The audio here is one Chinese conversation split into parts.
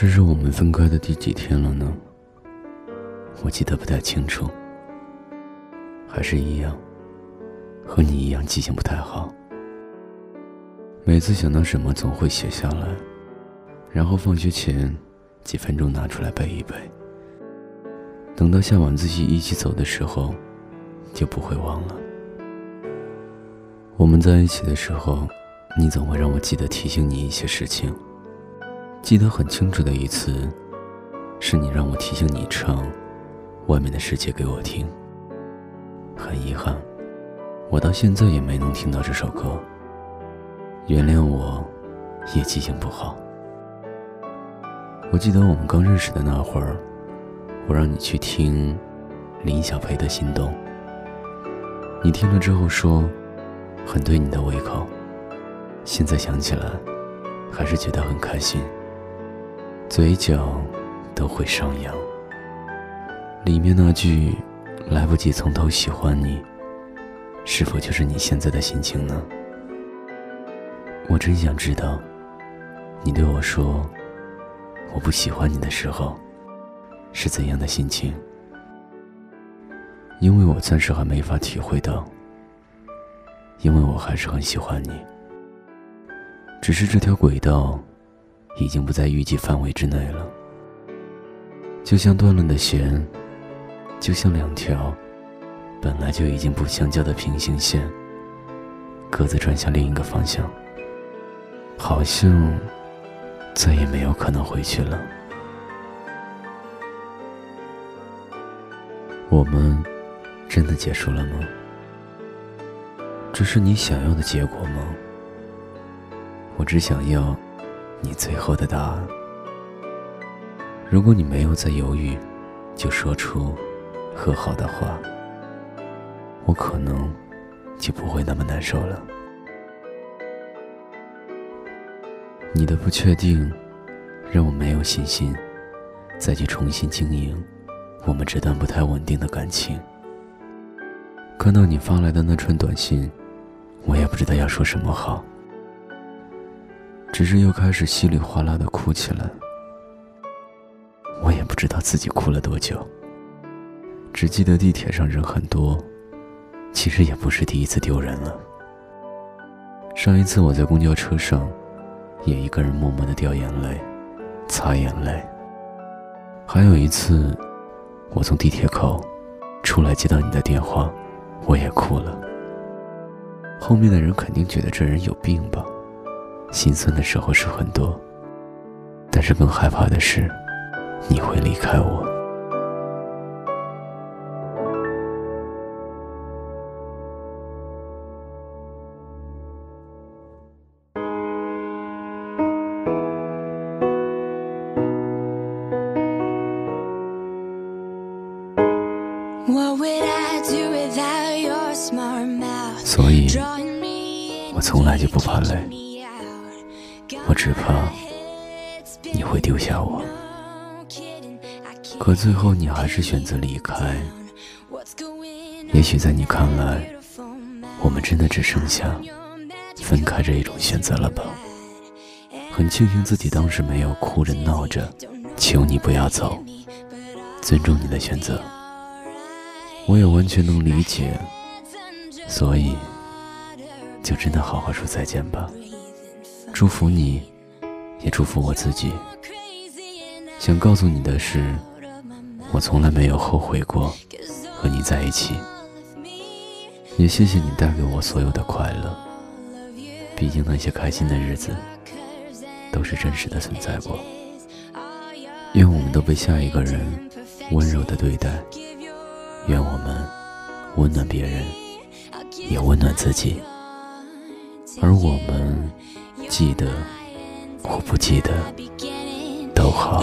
这是我们分开的第几天了呢？我记得不太清楚。还是一样，和你一样记性不太好。每次想到什么，总会写下来，然后放学前几分钟拿出来背一背。等到下晚自习一起走的时候，就不会忘了。我们在一起的时候，你总会让我记得提醒你一些事情。记得很清楚的一次，是你让我提醒你唱《外面的世界》给我听。很遗憾，我到现在也没能听到这首歌。原谅我，也记性不好。我记得我们刚认识的那会儿。我让你去听林小培的《心动》，你听了之后说很对你的胃口。现在想起来，还是觉得很开心，嘴角都会上扬。里面那句“来不及从头喜欢你”，是否就是你现在的心情呢？我真想知道，你对我说我不喜欢你的时候。是怎样的心情？因为我暂时还没法体会到，因为我还是很喜欢你。只是这条轨道，已经不在预计范围之内了。就像断了的弦，就像两条本来就已经不相交的平行线，各自转向另一个方向，好像再也没有可能回去了。我们真的结束了吗？这是你想要的结果吗？我只想要你最后的答案。如果你没有再犹豫，就说出和好的话，我可能就不会那么难受了。你的不确定让我没有信心再去重新经营。我们这段不太稳定的感情。看到你发来的那串短信，我也不知道要说什么好，只是又开始稀里哗啦的哭起来。我也不知道自己哭了多久，只记得地铁上人很多，其实也不是第一次丢人了。上一次我在公交车上，也一个人默默的掉眼泪，擦眼泪。还有一次。我从地铁口出来接到你的电话，我也哭了。后面的人肯定觉得这人有病吧？心酸的时候是很多，但是更害怕的是你会离开我。所以，我从来就不怕累，我只怕你会丢下我。可最后，你还是选择离开。也许在你看来，我们真的只剩下分开这一种选择了吧？很庆幸自己当时没有哭着闹着求你不要走，尊重你的选择。我也完全能理解，所以就真的好好说再见吧。祝福你，也祝福我自己。想告诉你的是，我从来没有后悔过和你在一起。也谢谢你带给我所有的快乐。毕竟那些开心的日子都是真实的存在过。愿我们都被下一个人温柔的对待。愿我们温暖别人，也温暖自己。而我们记得或不记得都好。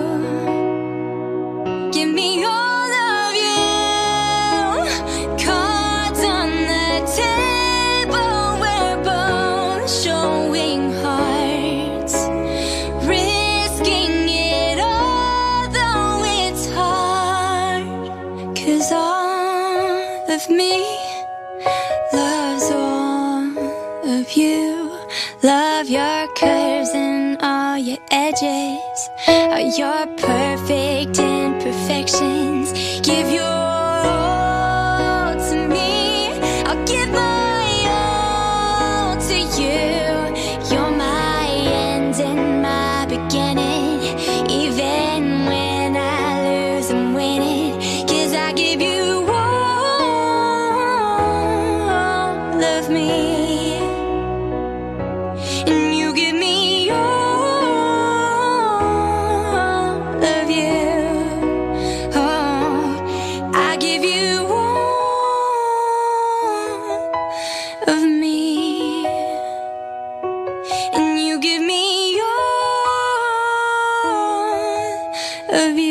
curves and all your edges. Are your perfect imperfections. Give your all to me. I'll give my all to you. You're my end and my beginning. vie.